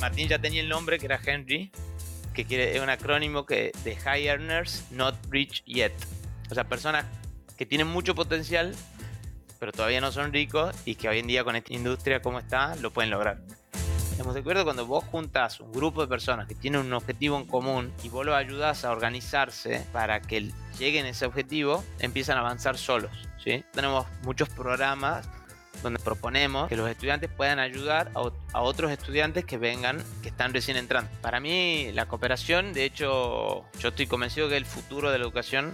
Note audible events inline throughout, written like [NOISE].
Martín ya tenía el nombre que era Henry, que quiere, es un acrónimo que, de High Earners Not Rich Yet. O sea, personas que tienen mucho potencial, pero todavía no son ricos y que hoy en día con esta industria como está, lo pueden lograr. Estamos de acuerdo cuando vos juntas un grupo de personas que tienen un objetivo en común y vos los ayudas a organizarse para que lleguen a ese objetivo, empiezan a avanzar solos. ¿sí? Tenemos muchos programas donde proponemos que los estudiantes puedan ayudar a, otros estudiantes que vengan, que están recién entrando. Para mí la cooperación, de hecho, yo estoy convencido que el futuro de la educación.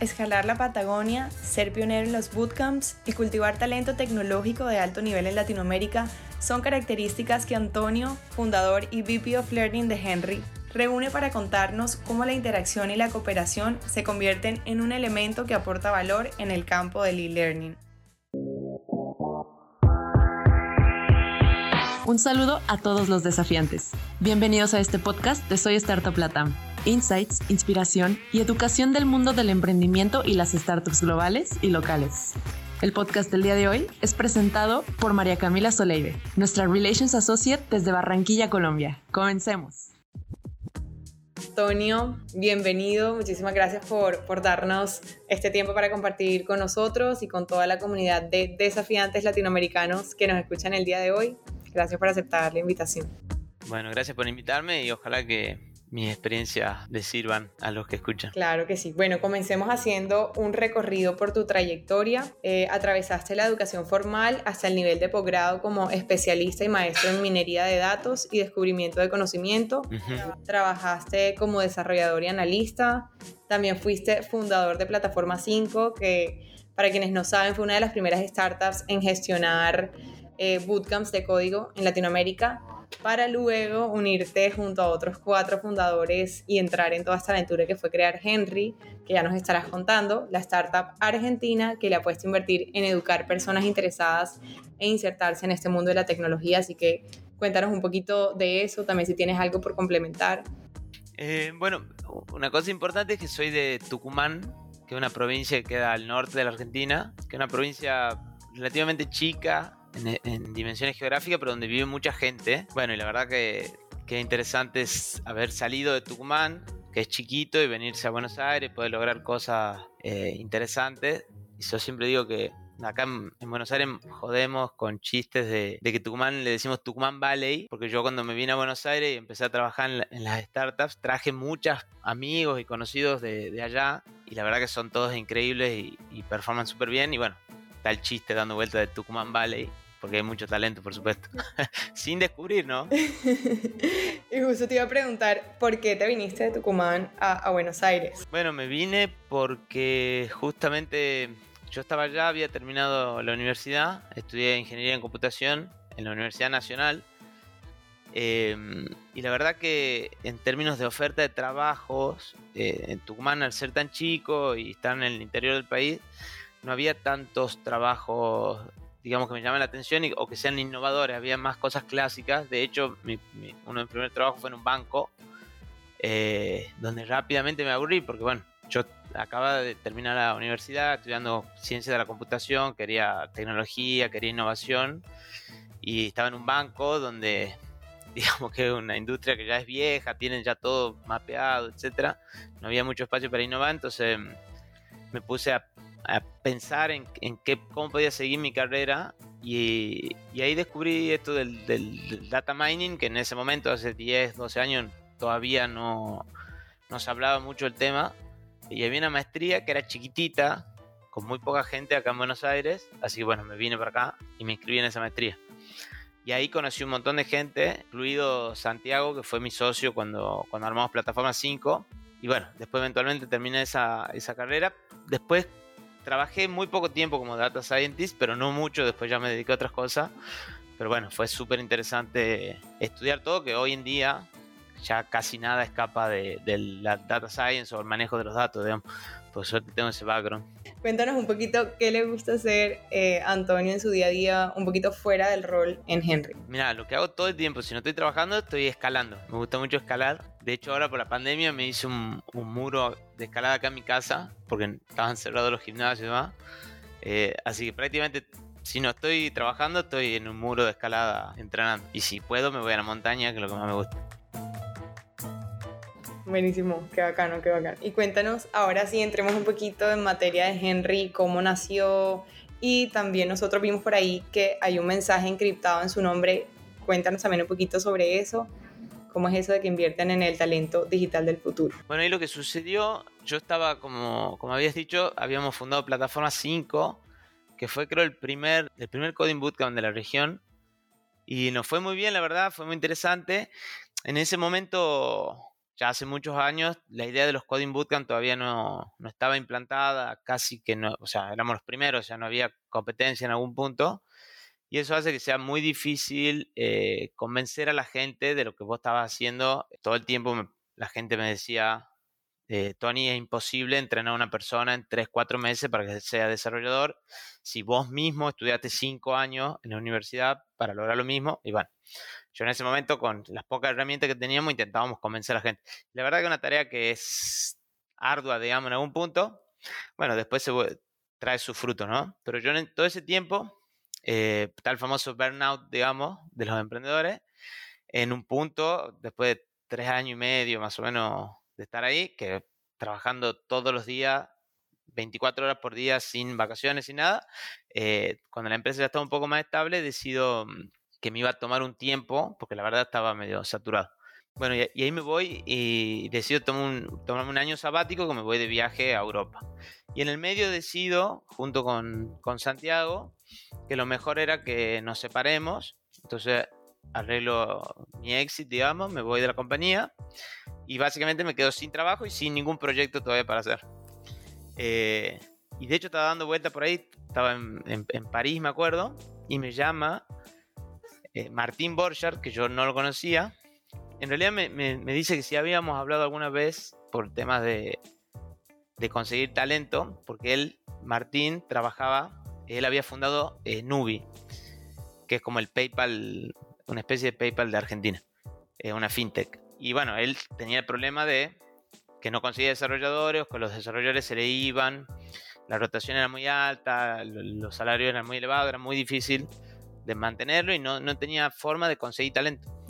Escalar la Patagonia, ser pionero en los bootcamps y cultivar talento tecnológico de alto nivel en Latinoamérica son características que Antonio, fundador y VP of Learning de Henry, reúne para contarnos cómo la interacción y la cooperación se convierten en un elemento que aporta valor en el campo del e-learning. Un saludo a todos los desafiantes. Bienvenidos a este podcast de Soy Startup Latam. Insights, inspiración y educación del mundo del emprendimiento y las startups globales y locales. El podcast del día de hoy es presentado por María Camila Soleive, nuestra Relations Associate desde Barranquilla, Colombia. Comencemos. Antonio, bienvenido. Muchísimas gracias por, por darnos este tiempo para compartir con nosotros y con toda la comunidad de desafiantes latinoamericanos que nos escuchan el día de hoy. Gracias por aceptar la invitación. Bueno, gracias por invitarme y ojalá que mis experiencias le sirvan a los que escuchan. Claro que sí. Bueno, comencemos haciendo un recorrido por tu trayectoria. Eh, atravesaste la educación formal hasta el nivel de posgrado como especialista y maestro en minería de datos y descubrimiento de conocimiento. Trabajaste como desarrollador y analista. También fuiste fundador de Plataforma 5, que para quienes no saben fue una de las primeras startups en gestionar eh, bootcamps de código en Latinoamérica para luego unirte junto a otros cuatro fundadores y entrar en toda esta aventura que fue crear Henry, que ya nos estarás contando, la startup argentina que le ha puesto a invertir en educar personas interesadas e insertarse en este mundo de la tecnología. Así que cuéntanos un poquito de eso, también si tienes algo por complementar. Eh, bueno, una cosa importante es que soy de Tucumán, que es una provincia que queda al norte de la Argentina, que es una provincia relativamente chica, en, dimensiones geográficas, pero donde vive mucha gente. Bueno, y la verdad que, que interesante es haber salido de Tucumán, que es chiquito, y venirse a Buenos Aires, poder lograr cosas eh, interesantes. Y yo siempre digo que acá en, Buenos Aires jodemos con chistes de, de, que Tucumán le decimos Tucumán Valley, porque yo cuando me vine a Buenos Aires y empecé a trabajar en, las startups, traje muchos amigos y conocidos de, de, allá, y la verdad que son todos increíbles y, y performan súper bien. Y bueno, está el chiste dando vuelta de Tucumán Valley porque hay mucho talento, por supuesto, [LAUGHS] sin descubrir, ¿no? [LAUGHS] y justo te iba a preguntar, ¿por qué te viniste de Tucumán a, Buenos Aires? Bueno, me vine porque justamente yo estaba allá, había terminado la universidad, estudié ingeniería en computación en la Universidad Nacional. Em, y la verdad que en términos de oferta de trabajos, eh, en Tucumán al ser tan chico y estar en el interior del país, no había tantos trabajos digamos, que me llaman la atención o que sean innovadores. Había más cosas clásicas. De hecho, uno de mis primeros trabajos fue en un banco, eh, donde rápidamente me aburrí, porque bueno, yo acababa de terminar la universidad estudiando ciencia de la computación, quería tecnología, quería innovación, y estaba en un banco donde [LAUGHS] digamos que es una industria que ya es vieja, tienen ya todo mapeado, etcétera. No había mucho espacio para innovar, entonces me puse a a pensar en, qué, cómo podía seguir mi carrera y, ahí descubrí esto del, data mining, que en ese momento, hace 10, 12 años, todavía no, no se hablaba mucho del tema. Y había una maestría que era chiquitita, con muy poca gente acá en Buenos Aires, así que bueno, me vine para acá y me inscribí en esa maestría. Y ahí conocí un montón de gente, incluido Santiago, que fue mi socio cuando, cuando armamos Plataforma 5. Y bueno, después eventualmente terminé esa, esa carrera. Después trabajé muy poco tiempo como data scientist, pero no mucho, después ya me dediqué a otras cosas. Pero bueno, fue súper interesante estudiar todo, que hoy en día ya casi nada escapa de, la data science o el manejo de los datos, digamos. Por suerte tengo ese background. Cuéntanos un poquito qué le gusta hacer eh, Antonio en su día a día, un poquito fuera del rol en Henry. Mira, lo que hago todo el tiempo, si no estoy trabajando, estoy escalando. Me gusta mucho escalar. De hecho, ahora por la pandemia me hice un, muro de escalada acá en mi casa, porque estaban cerrados los gimnasios y demás. Eh, así que prácticamente si no estoy trabajando, estoy en un muro de escalada entrenando. Y si puedo, me voy a la montaña, que es lo que más me gusta. Buenísimo, qué bacano, qué bacano. Y cuéntanos, ahora sí, entremos un poquito en materia de Henry, cómo nació. Y también nosotros vimos por ahí que hay un mensaje encriptado en su nombre. Cuéntanos también un poquito sobre eso. ¿Cómo es eso de que invierten en el talento digital del futuro? Bueno, y lo que sucedió, yo estaba, como, como habías dicho, habíamos fundado Plataforma 5, que fue creo el primer, el primer coding bootcamp de la región. Y nos fue muy bien, la verdad, fue muy interesante. En ese momento ya hace muchos años la idea de los Coding Bootcamp todavía no, no, estaba implantada, casi que no, o sea, éramos los primeros, ya no había competencia en algún punto. Y eso hace que sea muy difícil eh, convencer a la gente de lo que vos estabas haciendo. Todo el tiempo la gente me decía, eh, Tony, es imposible entrenar a una persona en 3, 4 meses para que sea desarrollador. Si vos mismo estudiaste 5 años en la universidad para lograr lo mismo, y bueno, yo en ese momento, con las pocas herramientas que teníamos, intentábamos convencer a la gente. La verdad que es una tarea que es ardua, digamos, en algún punto. Bueno, después se trae su fruto, ¿no? Pero yo en todo ese tiempo, eh, el famoso burnout, digamos, de los emprendedores, en un punto, después de tres años y medio más o menos de estar ahí, que trabajando todos los días, 24 horas por día, sin vacaciones, sin nada, eh, cuando la empresa ya estaba un poco más estable, decido mm, que me iba a tomar un tiempo, porque la verdad estaba medio saturado. Bueno, y, ahí me voy y decido tomar un, tomarme un año sabático que me voy de viaje a Europa. Y en el medio decido, junto con, Santiago, que lo mejor era que nos separemos. Entonces arreglo mi exit, digamos, me voy de la compañía y básicamente me quedo sin trabajo y sin ningún proyecto todavía para hacer. Eh, y de hecho estaba dando vuelta por ahí, estaba en, en París, me acuerdo, y me llama eh, Martín Borchardt, que yo no lo conocía, en realidad me, dice que si habíamos hablado alguna vez por temas de, conseguir talento, porque él, Martín, trabajaba, él había fundado eh, Nubi, que es como el PayPal, una especie de PayPal de Argentina, eh, una fintech. Y bueno, él tenía el problema de que no conseguía desarrolladores, que los desarrolladores se le iban, la rotación era muy alta, los salarios eran muy elevados, era muy difícil de mantenerlo y no, no, tenía forma de conseguir talento.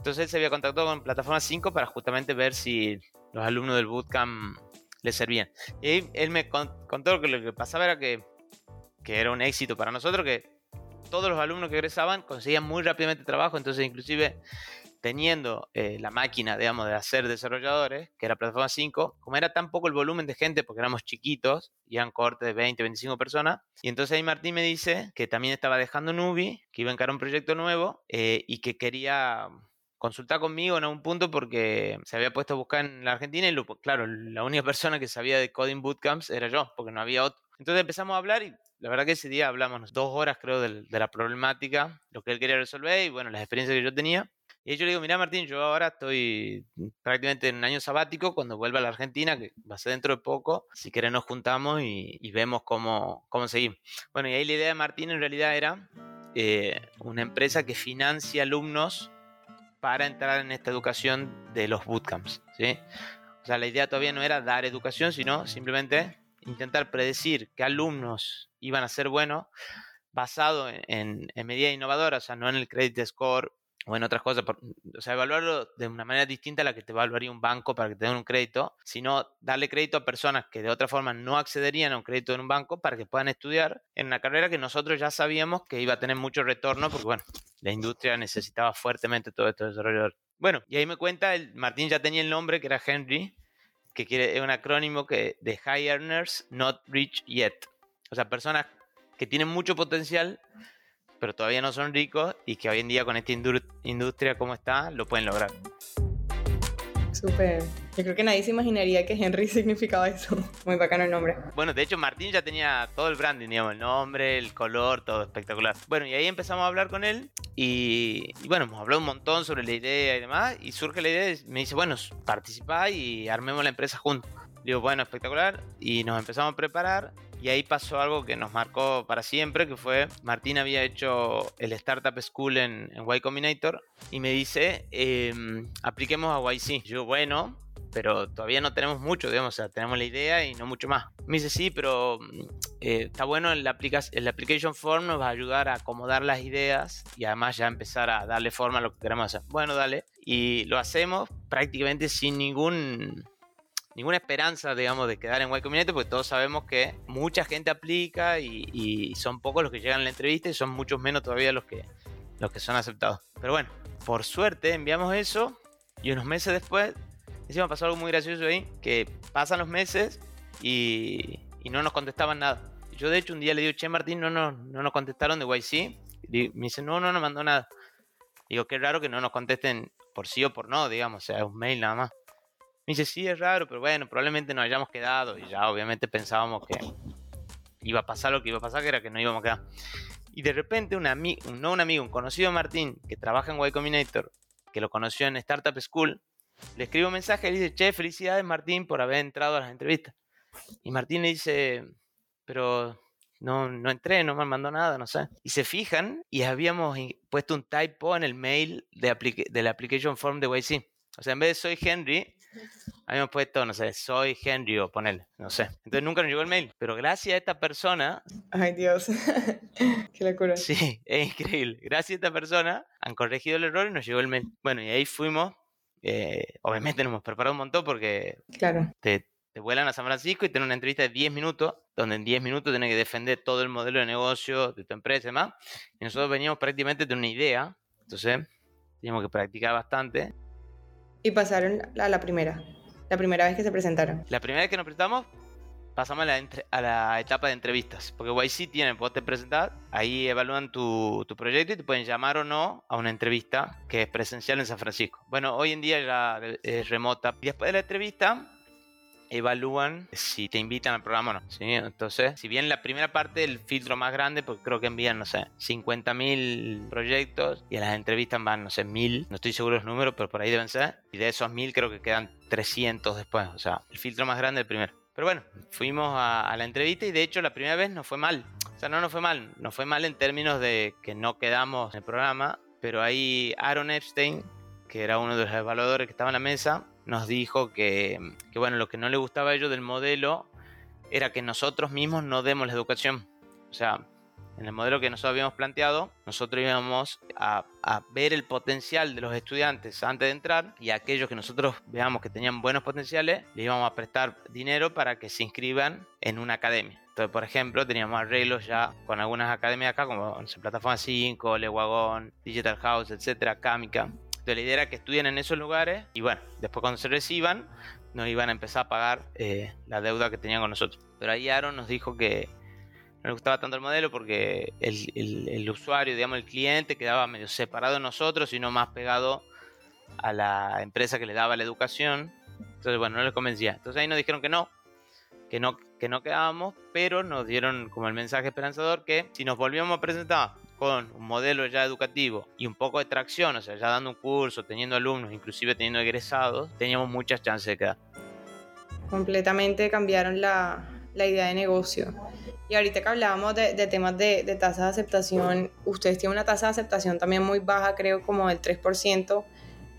Entonces él se había contactado con Plataforma 5 para justamente ver si los alumnos del bootcamp le servían. Y él me contó que lo que pasaba era que, que era un éxito para nosotros, que todos los alumnos que egresaban conseguían muy rápidamente trabajo, entonces inclusive teniendo eh, la máquina, digamos, de hacer desarrolladores, que era Plataforma 5, como era tan poco el volumen de gente, porque éramos chiquitos, y eran cortes de 20, 25 personas, y entonces ahí Martín me dice que también estaba dejando Nubi, que iba a encarar un proyecto nuevo, eh, y que quería consultar conmigo en algún punto porque se había puesto a buscar en la Argentina y claro, la única [LAUGHS] persona que sabía de coding bootcamps era yo, porque no había otro. Entonces empezamos a hablar y la verdad que ese día hablamos dos horas creo de, la problemática, lo que él quería resolver y bueno, las experiencias que yo tenía. Y yo le digo, mira Martín, yo ahora estoy prácticamente en un año sabático, cuando vuelva a la Argentina, que va a ser dentro de poco, si querés nos juntamos y, vemos cómo, cómo seguir. Bueno, y ahí la idea de Martín en realidad era eh, una empresa que financia alumnos para entrar en esta educación de los bootcamps. ¿sí? O sea, la idea todavía no era dar educación, sino simplemente intentar predecir qué alumnos iban a ser buenos basado en, en, en medidas innovadoras, o sea, no en el credit score o en otras cosas, o sea, evaluarlo de una manera distinta a la que te evaluaría un banco para que te den un crédito, sino darle crédito a personas que de otra forma no accederían a un crédito en un banco para que puedan estudiar en una carrera que nosotros ya sabíamos que iba a tener mucho retorno, porque bueno, la industria necesitaba fuertemente todo esto desarrollador. Bueno, y ahí me cuenta, el, Martín ya tenía el nombre que era Henry, que es un acrónimo que, de High Earners Not Rich Yet. O sea, personas que tienen mucho potencial, pero todavía no son ricos y que hoy en día con esta industria como está, lo pueden lograr. Súper. Yo creo que nadie se imaginaría que Henry [LAUGHS] significaba eso. Muy bacano el nombre. Bueno, de hecho Martín ya tenía todo el branding, digamos, el nombre, el color, todo espectacular. Bueno, y ahí empezamos a hablar con él y, bueno, hemos hablado un montón sobre la idea y demás y surge la idea y me dice, bueno, participa y armemos la empresa juntos. Digo, bueno, espectacular. Y nos empezamos a preparar y ahí pasó algo que nos marcó para siempre, que fue, Martín había hecho el Startup School en, Y Combinator y me dice, em, apliquemos a YC. Yo, bueno, pero todavía no tenemos mucho, digamos, o sea, tenemos la idea y no mucho más. Me dice, sí, pero mm, eh, está bueno, en la, el application form nos va a ayudar a acomodar las ideas y además ya empezar a darle forma a lo que queremos hacer. Bueno, dale. Y lo hacemos prácticamente sin ningún ninguna esperanza, digamos, de quedar en Y Combinator, porque todos sabemos que mucha gente aplica y, son pocos los que llegan a la entrevista y son muchos menos todavía los que, los que son aceptados. Pero bueno, por suerte enviamos eso y unos meses después, encima pasó algo muy gracioso ahí, que pasan los meses y, y no nos contestaban nada. Yo de hecho un día le digo, che Martín, no, no, no nos contestaron de YC. Y me dice, no, no nos mandó nada. Digo, qué raro que no nos contesten por sí o por no, digamos, o sea, un mail nada más. Me dice, sí, es raro, pero bueno, probablemente nos hayamos quedado. Y ya obviamente pensábamos que iba a pasar lo que iba a pasar, que era que no íbamos a quedar. Y de repente un amigo, no un amigo, un conocido Martín, que trabaja en Y Combinator, que lo conoció en Startup School, le escribe un mensaje y le dice, che, felicidades Martín por haber entrado a las entrevistas. Y Martín le dice, pero no, no entré, no me mandó nada, no sé. Y se fijan y habíamos puesto un typo en el mail de, de la application form de YC. O sea, en vez de soy Henry, habíamos puesto, no sé, soy Henry o ponerle, no sé. Entonces nunca nos llegó el mail. Pero gracias a esta persona. Ay, Dios. [LAUGHS] Qué locura. Sí, [LAUGHS] es increíble. Gracias a esta persona han corregido el error y nos llegó el mail. Bueno, y ahí fuimos. Eh, obviamente nos hemos preparado un montón porque claro. te, te vuelan a San Francisco y tienen una entrevista de 10 minutos, donde en 10 minutos tienes que defender todo el modelo de negocio de tu empresa y demás. Y nosotros veníamos prácticamente de una idea, entonces teníamos que practicar bastante. Y pasaron a la primera, la primera vez que se presentaron. La primera vez que nos presentamos, pasamos a la, a la etapa de entrevistas, porque YC tiene, vos te presentar, ahí evalúan tu, tu, proyecto y te pueden llamar o no a una entrevista que es presencial en San Francisco. Bueno, hoy en día ya es remota. Y después de la entrevista, evalúan si te invitan al programa o no. ¿sí? Entonces, si bien la primera parte del filtro más grande, porque creo que envían, no sé, 50.000 proyectos y a las entrevistas van, no sé, 1.000, no estoy seguro los números, pero por ahí deben ser. Y de esos 1.000 creo que quedan 300 después, o sea, el filtro más grande el primero. Pero bueno, fuimos a, a la entrevista y de hecho la primera vez no fue mal. O sea, no nos fue mal, nos fue mal en términos de que no quedamos en el programa, pero ahí Aaron Epstein, que era uno de los evaluadores que estaba en la mesa, nos dijo que, bueno, lo que no le gustaba a ellos del modelo era que nosotros mismos no demos la educación. O sea, en el modelo que nosotros habíamos planteado, nosotros íbamos a, ver el potencial de los estudiantes antes de entrar y a aquellos que nosotros veamos que tenían buenos potenciales, les íbamos a prestar dinero para que se inscriban en una academia. Entonces, por ejemplo, teníamos arreglos ya con algunas academias acá, como Plataforma 5, Leguagón, Digital House, etcétera, Kamica la idea era que estudien en esos lugares y bueno, después cuando se reciban nos iban a empezar a pagar eh, la deuda que tenían con nosotros. Pero ahí Aaron nos dijo que no le gustaba tanto el modelo porque el, el, usuario, digamos, el cliente quedaba medio separado de nosotros y no más pegado a la empresa que le daba la educación. Entonces, bueno, no les convencía. Entonces ahí nos dijeron que no, que no, que no quedábamos, pero nos dieron como el mensaje esperanzador que si nos volvíamos a presentar con un modelo ya educativo y un poco de tracción, o sea, ya dando un curso, teniendo alumnos, inclusive teniendo egresados, teníamos muchas chances de quedar. Completamente cambiaron la, idea de negocio. Y ahorita que hablábamos de, de temas de, de tasa de aceptación, ustedes tienen una tasa de aceptación también muy baja, creo como del 3%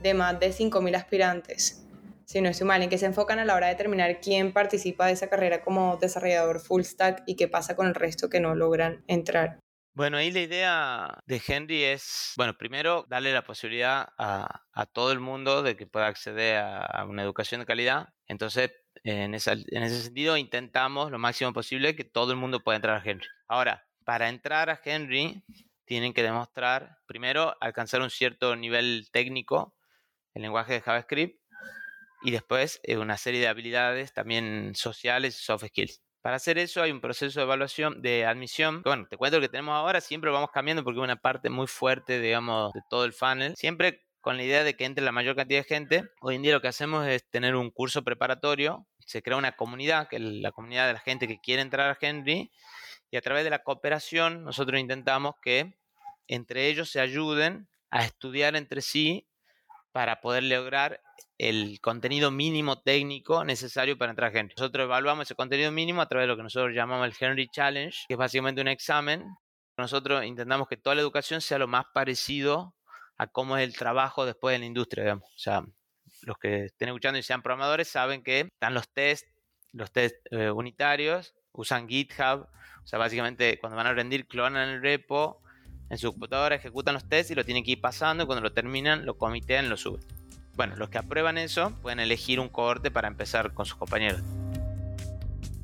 de más de 5.000 aspirantes. Si no estoy mal, en que se enfocan a la hora de determinar quién participa de esa carrera como desarrollador full stack y qué pasa con el resto que no logran entrar. Bueno, ahí la idea de Henry es, bueno, primero darle la posibilidad a, a todo el mundo de que pueda acceder a, una educación de calidad. Entonces, en, esa, en ese sentido, intentamos lo máximo posible que todo el mundo pueda entrar a Henry. Ahora, para entrar a Henry, tienen que demostrar, primero, alcanzar un cierto nivel técnico, el lenguaje de JavaScript, y después eh, una serie de habilidades también sociales y soft skills. Para hacer eso hay un proceso de evaluación, de admisión. Bueno, te cuento lo que tenemos ahora, siempre vamos cambiando porque es una parte muy fuerte, digamos, de todo el funnel. Siempre con la idea de que entre la mayor cantidad de gente. Hoy en día lo que hacemos es tener un curso preparatorio, se crea una comunidad, que es la comunidad de la gente que quiere entrar a Henry, y a través de la cooperación nosotros intentamos que entre ellos se ayuden a estudiar entre sí para poder lograr el contenido mínimo técnico necesario para entrar Henry. Nosotros evaluamos ese contenido mínimo a través de lo que nosotros llamamos el Henry Challenge, que es básicamente un examen. Nosotros intentamos que toda la educación sea lo más parecido a cómo es el trabajo después en la industria, digamos. O sea, los que estén escuchando y sean programadores saben que están los test, los test eh, unitarios, usan GitHub, o sea, básicamente cuando van a rendir clonan el repo en su computadora, ejecutan los tests y lo tienen que ir pasando y cuando lo terminan lo comitean, lo suben. Bueno, los que aprueban eso pueden elegir un cohorte para empezar con sus compañeros.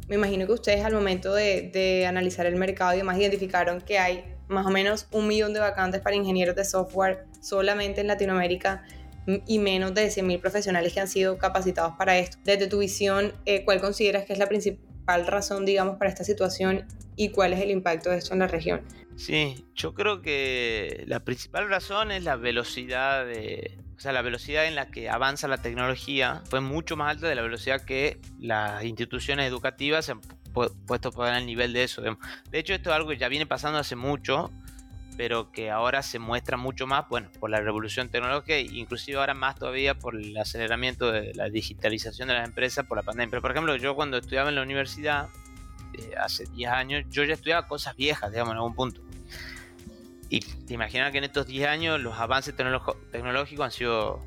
Me imagino que ustedes al momento de, de analizar el mercado y demás identificaron que hay más o menos un millón de vacantes para ingenieros de software solamente en Latinoamérica y menos de 100.000 profesionales que han sido capacitados para esto. Desde tu visión, eh, ¿cuál consideras que es la principal razón, digamos, para esta situación y cuál es el impacto de esto en la región? Sí, yo creo que la principal razón es la velocidad de, o sea, la velocidad en la que avanza la tecnología fue mucho más alta de la velocidad que las instituciones educativas se han puesto por el nivel de eso. De hecho, esto es algo que ya viene pasando hace mucho pero que ahora se muestra mucho más, bueno, por la revolución tecnológica e inclusive ahora más todavía por el aceleramiento de la digitalización de las empresas por la pandemia. Pero por ejemplo, yo cuando estudiaba en la universidad, eh, hace 10 años, yo ya estudiaba cosas viejas, digamos, en algún punto. Y te imaginas que en estos 10 años los avances tecnológicos han sido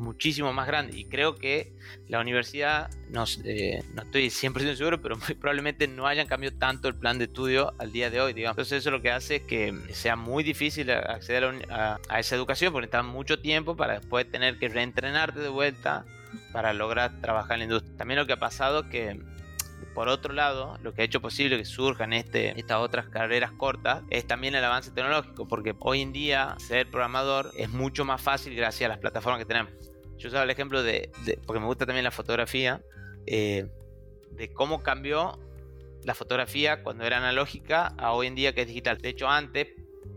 muchísimo más grande. Y creo que la universidad, no, eh, no estoy 100% seguro, pero probablemente no hayan cambiado tanto el plan de estudio al día de hoy. Entonces eso lo que hace es que sea muy difícil acceder a, esa educación porque necesitas mucho tiempo para después tener que reentrenarte de vuelta para lograr trabajar en la industria. También lo que ha pasado es que por otro lado, lo que ha hecho posible que surjan este, estas otras carreras cortas es también el avance tecnológico, porque hoy en día ser programador es mucho más fácil gracias a las plataformas que tenemos. Yo usaba el ejemplo de, porque me gusta también la fotografía, eh, de cómo cambió la fotografía cuando era analógica a hoy en día que es digital. De hecho, antes,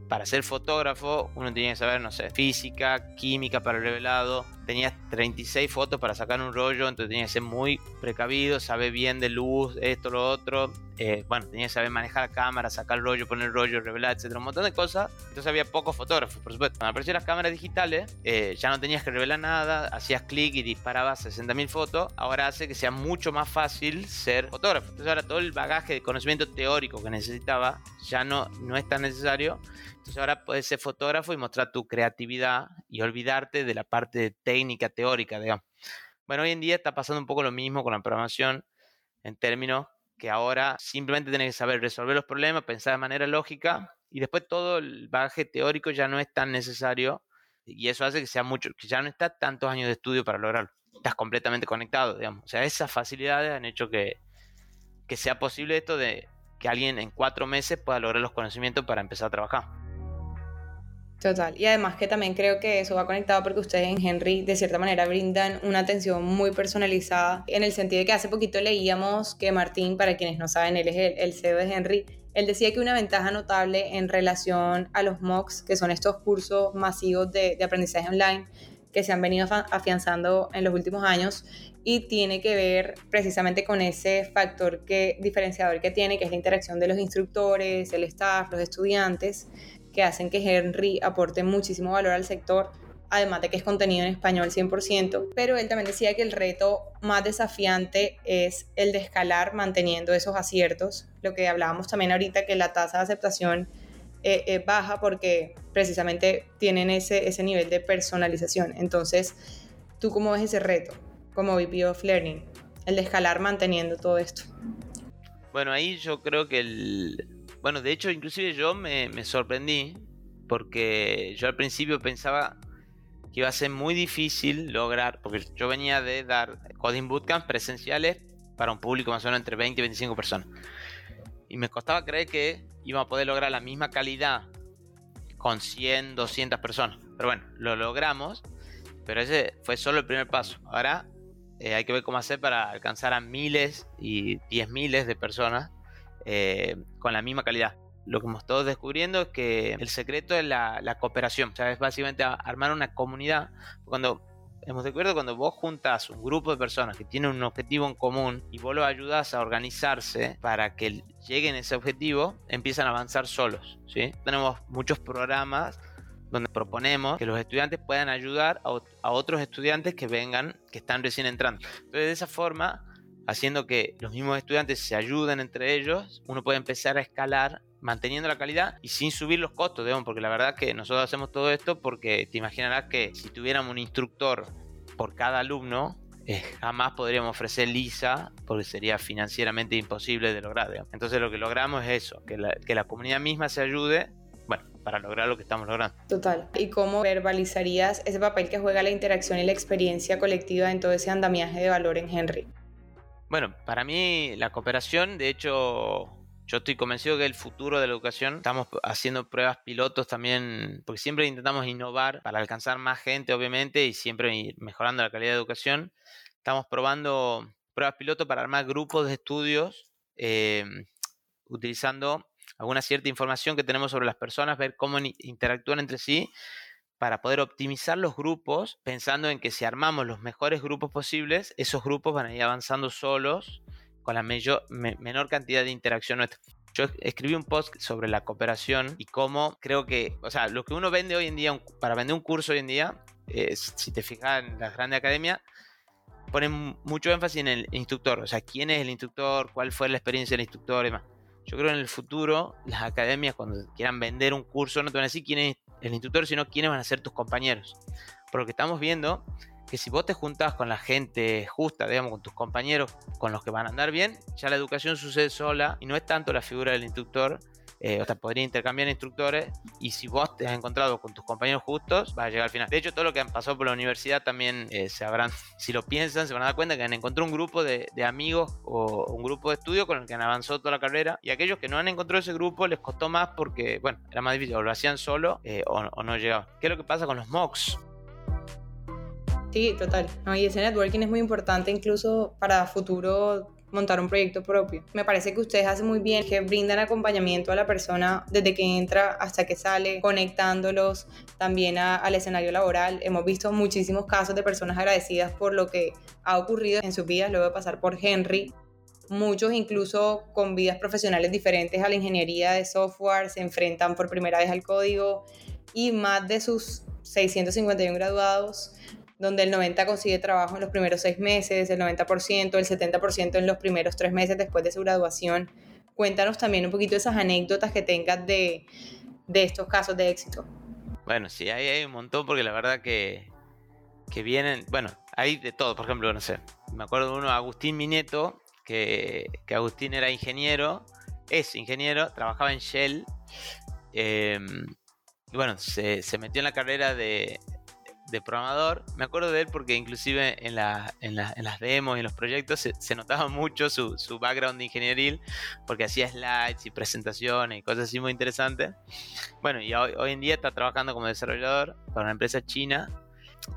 para ser fotógrafo, uno tenía que saber, no sé, física, química para el revelado, tenías 36 fotos para sacar un rollo, entonces tenías que ser muy precavido, saber bien de luz, esto, lo otro. Eh, bueno, tenías que saber manejar la cámara, sacar el rollo, poner el rollo, revelar, etcétera, un montón de cosas. Entonces había pocos fotógrafos, por supuesto. Cuando aparecieron las cámaras digitales, eh, ya no tenías que revelar nada, hacías clic y disparabas 60.000 fotos. Ahora hace que sea mucho más fácil ser fotógrafo. Entonces ahora todo el bagaje de conocimiento teórico que necesitaba ya no, no es tan necesario. Entonces ahora puedes ser fotógrafo y mostrar tu creatividad y olvidarte de la parte técnica, teórica, digamos. Bueno, hoy en día está pasando un poco lo mismo con la programación en términos que ahora simplemente tienes que saber resolver los problemas, pensar de manera lógica y después todo el bagaje teórico ya no es tan necesario y eso hace que sea mucho, que ya no está tantos años de estudio para lograrlo. Estás completamente conectado, digamos. O sea, esas facilidades han hecho que, que sea posible esto de que alguien en cuatro meses pueda lograr los conocimientos para empezar a trabajar. Total. Y además que también creo que eso va conectado porque ustedes en Henry de cierta manera brindan una atención muy personalizada en el sentido de que hace poquito leíamos que Martín, para quienes no saben, él es el, CEO de Henry, él decía que una ventaja notable en relación a los MOOCs, que son estos cursos masivos de, de aprendizaje online que se han venido afianzando en los últimos años y tiene que ver precisamente con ese factor que, diferenciador que tiene, que es la interacción de los instructores, el staff, los estudiantes que hacen que Henry aporte muchísimo valor al sector, además de que es contenido en español 100%, pero él también decía que el reto más desafiante es el de escalar manteniendo esos aciertos, lo que hablábamos también ahorita, que la tasa de aceptación eh, es baja porque precisamente tienen ese, ese nivel de personalización. Entonces, ¿tú cómo ves ese reto como VP of Learning, el de escalar manteniendo todo esto? Bueno, ahí yo creo que el, bueno, de hecho, inclusive yo me, sorprendí porque yo al principio pensaba que iba a ser muy difícil lograr, porque yo venía de dar coding bootcamps presenciales para un público más o menos entre 20 y 25 personas. Y me costaba creer que iba a poder lograr la misma calidad con 100, 200 personas. Pero bueno, lo logramos, pero ese fue solo el primer paso. Ahora eh, hay que ver cómo hacer para alcanzar a miles y diez miles de personas eh, con la misma calidad. Lo que hemos estado descubriendo es que el secreto es la, cooperación, o sea, es básicamente armar una comunidad. Cuando hemos descubierto cuando vos juntas un grupo de personas que tienen un objetivo en común y vos los ayudas a organizarse para que lleguen a ese objetivo, empiezan a avanzar solos. ¿sí? Tenemos muchos programas donde proponemos que los estudiantes puedan ayudar a, a otros estudiantes que vengan, que están recién entrando. Entonces, de esa forma, haciendo que los mismos estudiantes se ayuden entre ellos, uno puede empezar a escalar manteniendo la calidad y sin subir los costos, digamos, porque la verdad que nosotros hacemos todo esto porque te imaginarás que si tuviéramos un instructor por cada alumno, eh, jamás podríamos ofrecer lisa porque sería financieramente imposible de lograr. Entonces lo que logramos es eso, que la, que la comunidad misma se ayude bueno, para lograr lo que estamos logrando. Total. ¿Y cómo verbalizarías ese papel que juega la interacción y la experiencia colectiva en todo ese andamiaje de valor en Henry? Bueno, para mí la cooperación, de hecho, yo estoy convencido que el futuro de la educación, estamos haciendo pruebas pilotos también, porque siempre intentamos innovar para alcanzar más gente, obviamente, y siempre ir mejorando la calidad de educación. Estamos probando pruebas pilotos para armar grupos de estudios eh, utilizando alguna cierta información que tenemos sobre las personas, ver cómo interactúan entre sí para poder optimizar los grupos, pensando en que si armamos los mejores grupos posibles, esos grupos van a ir avanzando solos con la menor cantidad de interacción nuestra. Yo escribí un post sobre la cooperación y cómo creo que, o sea, lo que uno vende hoy en día, para vender un curso hoy en día, si te fijas en las grandes academias, ponen mucho énfasis en el instructor, o sea, quién es el instructor, cuál fue la experiencia del instructor y demás. Yo creo que en el futuro las academias cuando quieran vender un curso no te van a decir quién es el instructor, sino quiénes van a ser tus compañeros. Por lo que estamos viendo que si vos te juntas con la gente justa, digamos, con tus compañeros, con los que van a andar bien, ya la educación sucede sola y no es tanto la figura del instructor, eh, o sea, podría intercambiar instructores y si vos te has encontrado con tus compañeros justos, vas a llegar al final. De hecho, todo lo que han pasado por la universidad también eh, se habrán, [LAUGHS] si lo piensan, se van a dar cuenta que han encontrado un grupo de, amigos o un grupo de estudio con el que han avanzado toda la carrera y aquellos que no han encontrado ese grupo les costó más porque, bueno, era más difícil, o lo hacían solo eh, o, no llegaban. ¿Qué es lo que pasa con los MOOCs? Sí, total. y ese networking es muy importante incluso para futuro montar un proyecto propio. Me parece que ustedes hacen muy bien, que brindan acompañamiento a la persona desde que entra hasta que sale, conectándolos también al escenario laboral. Hemos visto muchísimos casos de personas agradecidas por lo que ha ocurrido en sus vidas luego de pasar por Henry. Muchos incluso con vidas profesionales diferentes a la ingeniería de software se enfrentan por primera vez al código y más de sus 651 graduados donde el 90% consigue trabajo en los primeros seis meses, el 90%, el 70% en los primeros tres meses después de su graduación. Cuéntanos también un poquito esas anécdotas que tengas de, de estos casos de éxito. Bueno, sí, ahí hay un montón porque la verdad que, que vienen, bueno, hay de todo, por ejemplo, no sé, me acuerdo de uno, Agustín Mineto, que, que Agustín era ingeniero, es ingeniero, trabajaba en Shell, em, y bueno, se, se, metió en la carrera de, de programador. Me acuerdo de él porque inclusive en, en, las demos y en los proyectos se, notaba mucho su, background de ingenieril porque hacía slides y presentaciones y cosas así muy interesantes. Bueno, y hoy, en día está trabajando como desarrollador para una empresa china.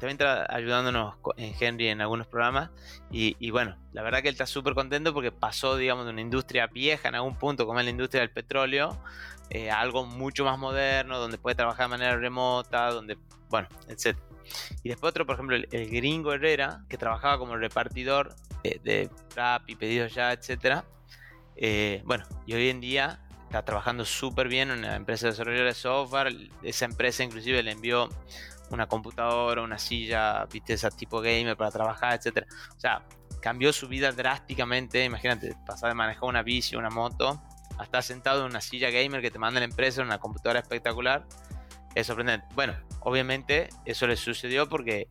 También está ayudándonos en Henry en algunos programas. Y, bueno, la verdad que él está súper contento porque pasó, digamos, de una industria vieja en algún punto, como es la industria del petróleo, eh, a algo mucho más moderno, donde puede trabajar de manera remota, donde, bueno, etc. Y después otro, por ejemplo, el, gringo Herrera, que trabajaba como repartidor de, rap y pedidos ya, etc. Eh, bueno, y hoy en día está trabajando súper bien en una empresa de desarrollo de software. Esa empresa inclusive le envió una computadora, una silla, viste, esa tipo gamer para trabajar, etc. O sea, cambió su vida drásticamente. Imagínate, pasar de manejar una bici, una moto, a estar sentado en una silla gamer que te manda la empresa, en una computadora espectacular es sorprendente. Bueno, obviamente eso le sucedió porque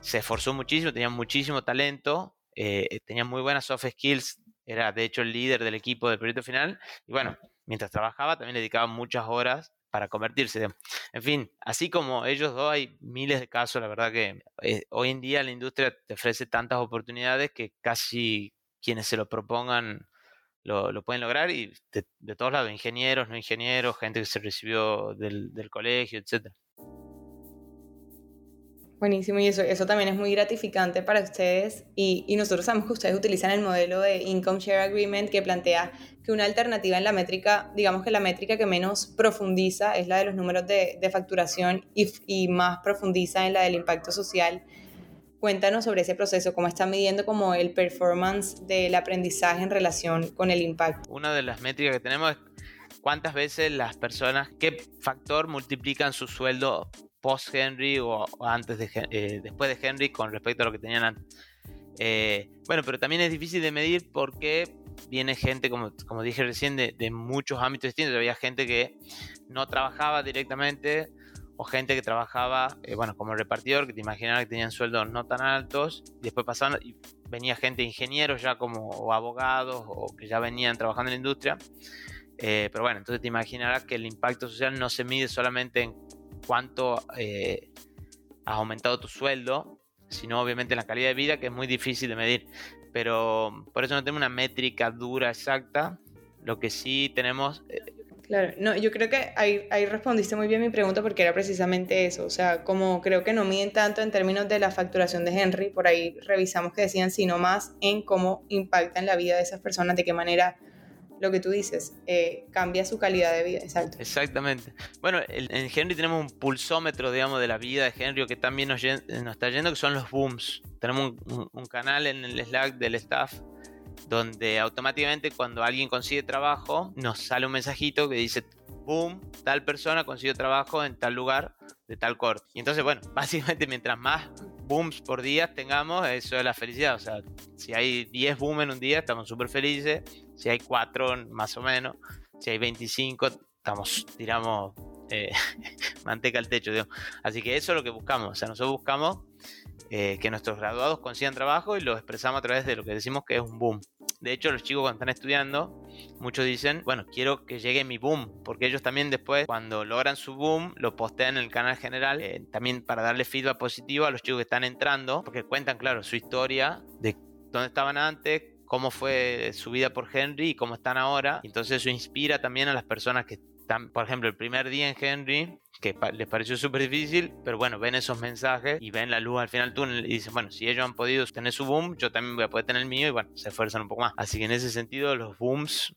se esforzó muchísimo, tenía muchísimo talento, eh, tenía muy buenas soft skills, era de hecho el líder del equipo del proyecto final y bueno, mientras trabajaba también le dedicaba muchas horas para convertirse. En fin, así como ellos dos hay miles de casos, la verdad que eh, hoy en día la industria te ofrece tantas oportunidades que casi quienes se lo propongan lo, pueden lograr y de, todos lados, ingenieros, no ingenieros, gente que se recibió del, colegio, etc. Buenísimo, y eso, eso también es muy gratificante para ustedes. Y, y, nosotros sabemos que ustedes utilizan el modelo de Income Share Agreement que plantea que una alternativa en la métrica, digamos que la métrica que menos profundiza es la de los números de, de facturación y, y, más profundiza en la del impacto social. Cuéntanos sobre ese proceso, cómo están midiendo como el performance del aprendizaje en relación con el impacto. Una de las métricas que tenemos es cuántas veces las personas, qué factor multiplican su sueldo post Henry o, antes de eh, después de Henry con respecto a lo que tenían antes. Eh, bueno, pero también es difícil de medir porque viene gente, como, como dije recién, de, de muchos ámbitos distintos. Había gente que no trabajaba directamente o gente que trabajaba, eh, bueno, como repartidor, que te imaginabas que tenían sueldos no tan altos, y después pasaban, y venía gente, ingenieros ya como, abogados, o que ya venían trabajando en la industria. Eh, pero bueno, entonces te imaginarás que el impacto social no se mide solamente en cuánto eh, has aumentado tu sueldo, sino obviamente en la calidad de vida, que es muy difícil de medir. Pero por eso no tenemos una métrica dura exacta. Lo que sí tenemos Claro, no, yo creo que ahí, ahí respondiste muy bien mi pregunta porque era precisamente eso, o sea, como creo que no miden tanto en términos de la facturación de Henry, por ahí revisamos que decían, sino más en cómo impacta en la vida de esas personas, de qué manera lo que tú dices, eh, cambia su calidad de vida, exacto. Exactamente. Bueno, en Henry tenemos un pulsómetro, digamos, de la vida de Henry, que también nos, nos está yendo, que son los booms. Tenemos un canal en el Slack del staff donde automáticamente cuando alguien consigue trabajo nos sale un mensajito que dice, boom, tal persona consiguió trabajo en tal lugar de tal corte. Y entonces, bueno, [LAUGHS] básicamente mientras más booms por día tengamos, eso es la felicidad. O sea, si hay 10 booms en un día, estamos súper felices. Si hay 4, más o menos. Si hay 25, estamos, tiramos eh, [LAUGHS] manteca al techo. Así que eso es lo que buscamos. O sea, nosotros buscamos eh, que nuestros graduados consigan trabajo y lo expresamos a través de lo que decimos que es un boom. De hecho, los chicos cuando están estudiando, muchos dicen, bueno, quiero que llegue mi boom, porque ellos también después, cuando logran su boom, lo postean en el canal general, eh, también para darle feedback positivo a los chicos que están entrando, porque cuentan, claro, su historia de dónde estaban antes, cómo fue su vida por Henry y cómo están ahora. Entonces eso inspira también a las personas que por ejemplo, el primer día en Henry, que les pareció súper difícil, pero bueno, ven esos mensajes y ven la luz al final del túnel y dicen, bueno, si ellos han podido tener su boom, yo también voy a poder tener el mío y bueno, se esfuerzan un poco más. Así que en ese sentido, los booms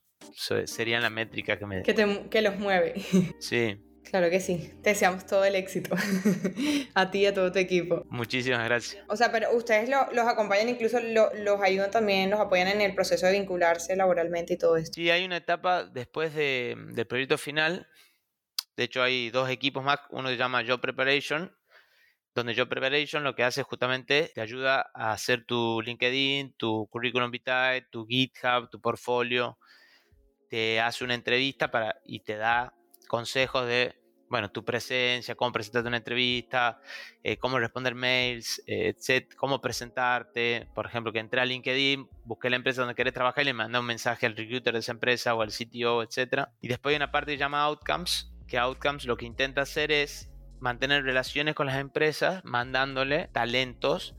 serían la métrica que me... Que, que los mueve. Sí. Claro que sí. Te deseamos todo el éxito. [LAUGHS] a ti y a todo tu equipo. Muchísimas gracias. O sea, pero ustedes los acompañan, incluso los ayudan también, los apoyan en el proceso de vincularse laboralmente y todo esto. Sí, hay una etapa después de, del proyecto final de hecho, hay dos equipos más. Uno se llama Job Preparation, donde Job Preparation lo que hace es justamente te ayuda a hacer tu LinkedIn, tu curriculum vitae, tu GitHub, tu portfolio. Te hace una entrevista para, y te da consejos de, bueno, tu presencia, cómo presentarte una entrevista, eh, cómo responder mails, eh, cómo presentarte. Por ejemplo, que entré a LinkedIn, busqué la empresa donde querés trabajar y le mandé un mensaje al recruiter de esa empresa o al CTO, etc. Y después hay una parte que se llama Outcomes, que Outcomes lo que intenta hacer es mantener relaciones con las empresas, mandándole talentos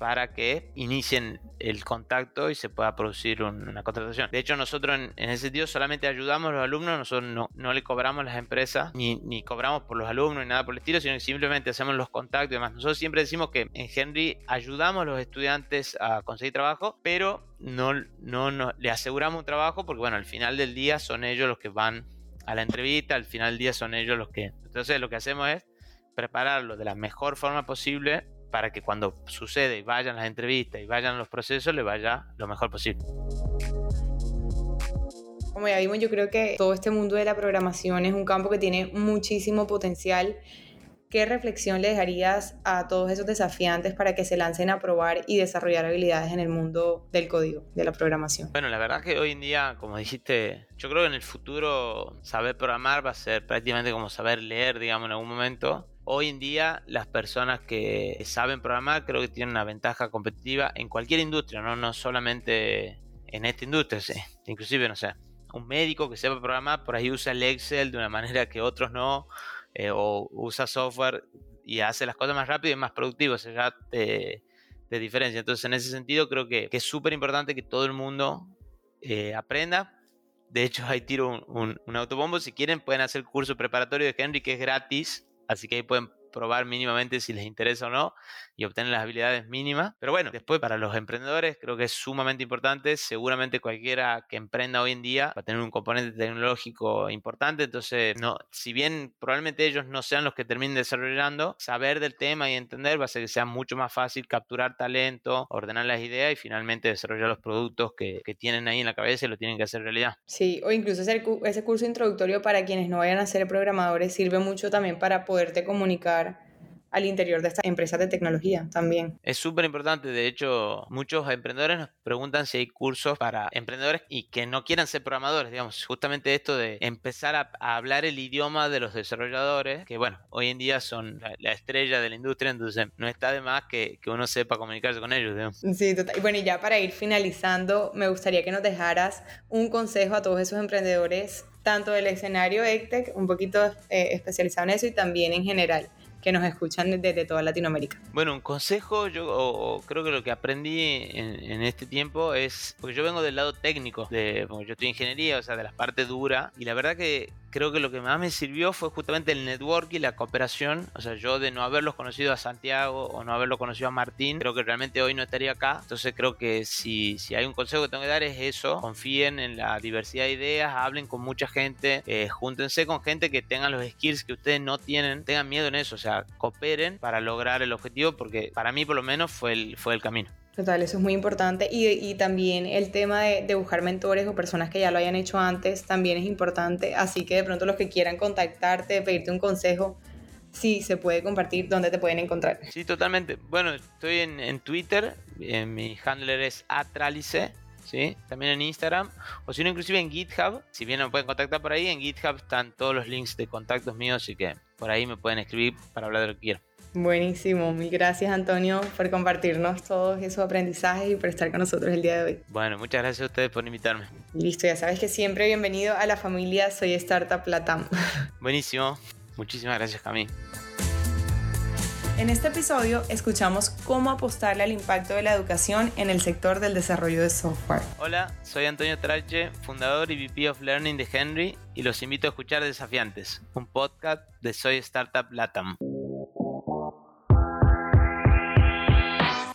para que inicien el contacto y se pueda producir una contratación. De hecho, nosotros en, ese sentido solamente ayudamos a los alumnos, nosotros no, le cobramos las empresas, ni, ni, cobramos por los alumnos, ni nada por el estilo, sino que simplemente hacemos los contactos y demás. Nosotros siempre decimos que en Henry ayudamos a los estudiantes a conseguir trabajo, pero no, no, no le aseguramos un trabajo porque, bueno, al final del día son ellos los que van a la entrevista, al final del día son ellos los que... Entonces lo que hacemos es prepararlo de la mejor forma posible para que cuando sucede y vayan las entrevistas y vayan los procesos, le vaya lo mejor posible. Como ya vimos, yo creo que todo este mundo de la programación es un campo que tiene muchísimo potencial ¿Qué reflexión le dejarías a todos esos desafiantes para que se lancen a probar y desarrollar habilidades en el mundo del código, de la programación? Bueno, la verdad que hoy en día, como dijiste, yo creo que en el futuro saber programar va a ser prácticamente como saber leer, digamos, en algún momento. Hoy en día las personas que saben programar creo que tienen una ventaja competitiva en cualquier industria, no, no solamente en esta industria, sí. inclusive, no sé, un médico que sepa programar por ahí usa el Excel de una manera que otros no eh, o usa software y hace las cosas más rápido y más productivo, eso ya te, diferencia. Entonces, en ese sentido, creo que, es súper importante que todo el mundo eh, aprenda. De hecho, ahí tiro un, un, autobombo. Si quieren, pueden hacer el curso preparatorio de Henry, que es gratis. Así que ahí pueden probar mínimamente si les interesa o no y obtener las habilidades mínimas. Pero bueno, después para los emprendedores creo que es sumamente importante. Seguramente cualquiera que emprenda hoy en día va a tener un componente tecnológico importante. Entonces, no, si bien probablemente ellos no sean los que terminen desarrollando, saber del tema y entender va a hacer que sea mucho más fácil capturar talento, ordenar las ideas y finalmente desarrollar los productos que, que tienen ahí en la cabeza y lo tienen que hacer realidad. Sí, o incluso ese, ese curso introductorio para quienes no vayan a ser programadores sirve mucho también para poderte comunicar al interior de estas empresas de tecnología también. Es súper importante, de hecho, muchos emprendedores nos preguntan si hay cursos para emprendedores y que no quieran ser programadores, digamos, justamente esto de empezar a, hablar el idioma de los desarrolladores, que bueno, hoy en día son la, estrella de la industria, entonces no está de más que, que uno sepa comunicarse con ellos, digamos. Sí, total. Y bueno, y ya para ir finalizando, me gustaría que nos dejaras un consejo a todos esos emprendedores tanto del escenario ECTEC, un poquito eh, especializado en eso, y también en general que nos escuchan desde toda Latinoamérica. Bueno, un consejo, yo creo que lo que aprendí en, este tiempo es, porque yo vengo del lado técnico, de, porque yo estoy en ingeniería, o sea, de la parte dura, y la verdad que creo que lo que más me sirvió fue justamente el network y la cooperación. O sea, yo de no haberlos conocido a Santiago o no haberlo conocido a Martín, creo que realmente hoy no estaría acá. Entonces creo que si, si hay un consejo que tengo que dar es eso. Confíen en la diversidad de ideas, hablen con mucha gente, eh, júntense con gente que tengan los skills que ustedes no tienen, tengan miedo en eso, o sea, cooperen para lograr el objetivo porque para mí por lo menos fue el, fue el camino. Total, eso es muy importante. Y, y también el tema de, buscar mentores o personas que ya lo hayan hecho antes también es importante. Así que de pronto los que quieran contactarte, pedirte un consejo, sí se puede compartir, ¿dónde te pueden encontrar? Sí, totalmente. Bueno, estoy en, Twitter, en, mi handler es atralice. ¿Sí? También en Instagram, o si no, inclusive en GitHub. Si bien me pueden contactar por ahí, en GitHub están todos los links de contactos míos, así que por ahí me pueden escribir para hablar de lo que quieran. Buenísimo, mil gracias Antonio por compartirnos todos esos aprendizajes y por estar con nosotros el día de hoy. Bueno, muchas gracias a ustedes por invitarme. Listo, ya sabes que siempre bienvenido a la familia Soy Startup Latam. [LAUGHS] Buenísimo, muchísimas gracias Camille. En este episodio escuchamos cómo apostarle al impacto de la educación en el sector del desarrollo de software. Hola, soy Antonio Trache, fundador y VP of Learning de Henry y los invito a escuchar Desafiantes, un podcast de Soy Startup Latam.